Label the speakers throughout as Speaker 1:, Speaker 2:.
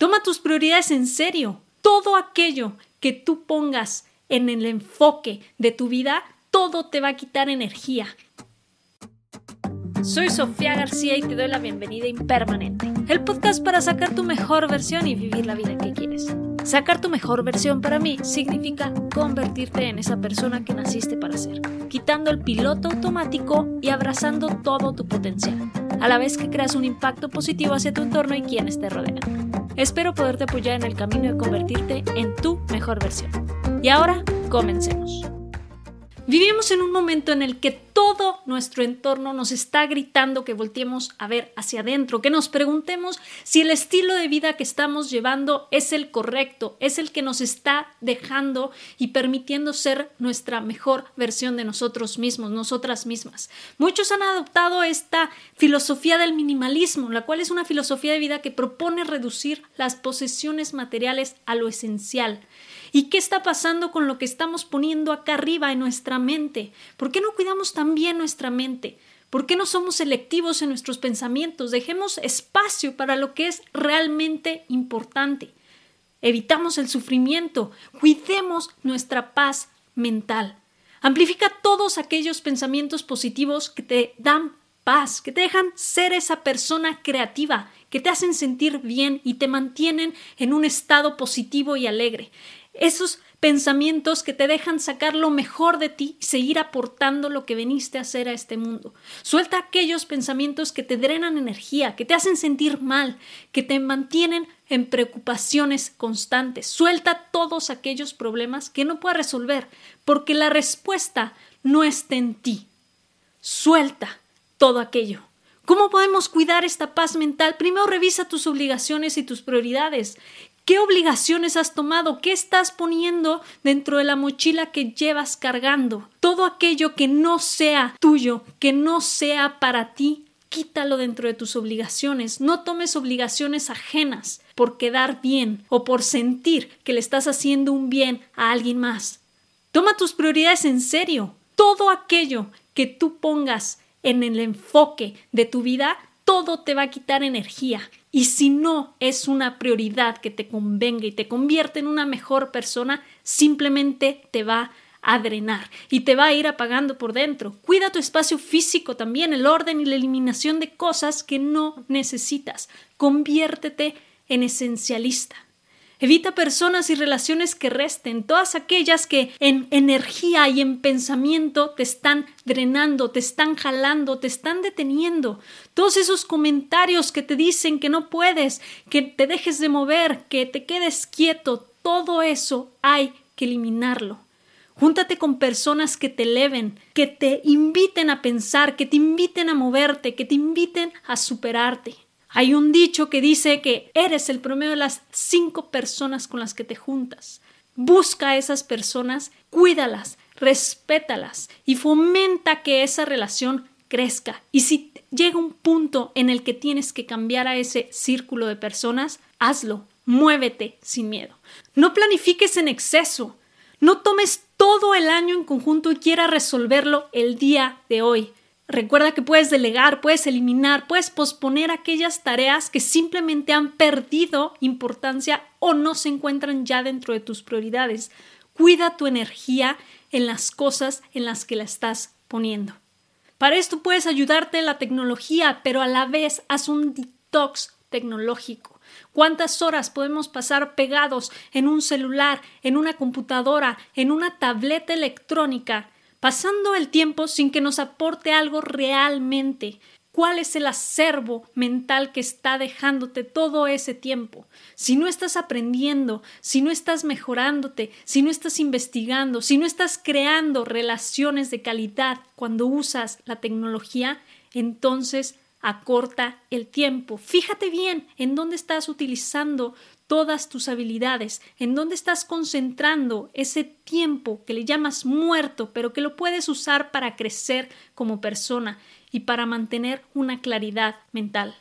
Speaker 1: Toma tus prioridades en serio. Todo aquello que tú pongas en el enfoque de tu vida, todo te va a quitar energía. Soy Sofía García y te doy la bienvenida Impermanente, el podcast para sacar tu mejor versión y vivir la vida que quieres. Sacar tu mejor versión para mí significa convertirte en esa persona que naciste para ser, quitando el piloto automático y abrazando todo tu potencial, a la vez que creas un impacto positivo hacia tu entorno y quienes te rodean. Espero poderte apoyar en el camino de convertirte en tu mejor versión. Y ahora, comencemos. Vivimos en un momento en el que todo nuestro entorno nos está gritando que volteemos a ver hacia adentro, que nos preguntemos si el estilo de vida que estamos llevando es el correcto, es el que nos está dejando y permitiendo ser nuestra mejor versión de nosotros mismos, nosotras mismas. Muchos han adoptado esta filosofía del minimalismo, la cual es una filosofía de vida que propone reducir las posesiones materiales a lo esencial. ¿Y qué está pasando con lo que estamos poniendo acá arriba en nuestra mente? ¿Por qué no cuidamos tan nuestra mente? ¿Por qué no somos selectivos en nuestros pensamientos? Dejemos espacio para lo que es realmente importante. Evitamos el sufrimiento, cuidemos nuestra paz mental. Amplifica todos aquellos pensamientos positivos que te dan paz, que te dejan ser esa persona creativa, que te hacen sentir bien y te mantienen en un estado positivo y alegre esos pensamientos que te dejan sacar lo mejor de ti y seguir aportando lo que veniste a hacer a este mundo. Suelta aquellos pensamientos que te drenan energía, que te hacen sentir mal, que te mantienen en preocupaciones constantes. Suelta todos aquellos problemas que no puedas resolver, porque la respuesta no está en ti. Suelta todo aquello. ¿Cómo podemos cuidar esta paz mental? Primero revisa tus obligaciones y tus prioridades. ¿Qué obligaciones has tomado? ¿Qué estás poniendo dentro de la mochila que llevas cargando? Todo aquello que no sea tuyo, que no sea para ti, quítalo dentro de tus obligaciones. No tomes obligaciones ajenas por quedar bien o por sentir que le estás haciendo un bien a alguien más. Toma tus prioridades en serio. Todo aquello que tú pongas en el enfoque de tu vida, todo te va a quitar energía. Y si no es una prioridad que te convenga y te convierte en una mejor persona, simplemente te va a drenar y te va a ir apagando por dentro. Cuida tu espacio físico también, el orden y la eliminación de cosas que no necesitas. Conviértete en esencialista. Evita personas y relaciones que resten, todas aquellas que en energía y en pensamiento te están drenando, te están jalando, te están deteniendo. Todos esos comentarios que te dicen que no puedes, que te dejes de mover, que te quedes quieto, todo eso hay que eliminarlo. Júntate con personas que te eleven, que te inviten a pensar, que te inviten a moverte, que te inviten a superarte. Hay un dicho que dice que eres el promedio de las cinco personas con las que te juntas. Busca a esas personas, cuídalas, respétalas y fomenta que esa relación crezca. Y si llega un punto en el que tienes que cambiar a ese círculo de personas, hazlo, muévete sin miedo. No planifiques en exceso, no tomes todo el año en conjunto y quieras resolverlo el día de hoy. Recuerda que puedes delegar, puedes eliminar, puedes posponer aquellas tareas que simplemente han perdido importancia o no se encuentran ya dentro de tus prioridades. Cuida tu energía en las cosas en las que la estás poniendo. Para esto puedes ayudarte la tecnología, pero a la vez haz un detox tecnológico. ¿Cuántas horas podemos pasar pegados en un celular, en una computadora, en una tableta electrónica? Pasando el tiempo sin que nos aporte algo realmente. ¿Cuál es el acervo mental que está dejándote todo ese tiempo? Si no estás aprendiendo, si no estás mejorándote, si no estás investigando, si no estás creando relaciones de calidad cuando usas la tecnología, entonces acorta el tiempo. Fíjate bien en dónde estás utilizando todas tus habilidades, en dónde estás concentrando ese tiempo que le llamas muerto, pero que lo puedes usar para crecer como persona y para mantener una claridad mental.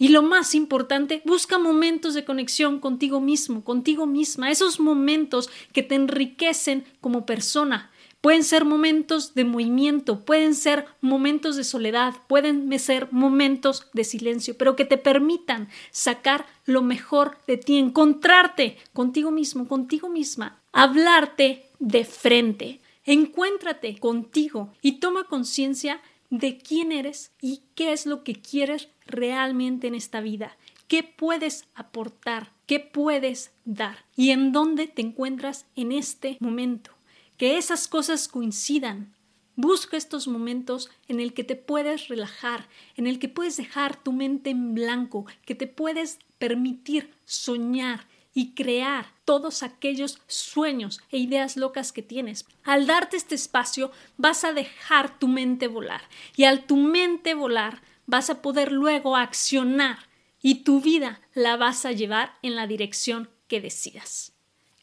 Speaker 1: Y lo más importante, busca momentos de conexión contigo mismo, contigo misma, esos momentos que te enriquecen como persona, pueden ser momentos de movimiento, pueden ser momentos de soledad, pueden ser momentos de silencio, pero que te permitan sacar lo mejor de ti, encontrarte contigo mismo, contigo misma, hablarte de frente. Encuéntrate contigo y toma conciencia de quién eres y qué es lo que quieres realmente en esta vida, qué puedes aportar, qué puedes dar y en dónde te encuentras en este momento. Que esas cosas coincidan. Busca estos momentos en el que te puedes relajar, en el que puedes dejar tu mente en blanco, que te puedes permitir soñar y crear todos aquellos sueños e ideas locas que tienes. Al darte este espacio vas a dejar tu mente volar y al tu mente volar vas a poder luego accionar y tu vida la vas a llevar en la dirección que decidas.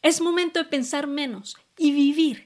Speaker 1: Es momento de pensar menos y vivir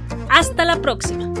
Speaker 1: Hasta la próxima.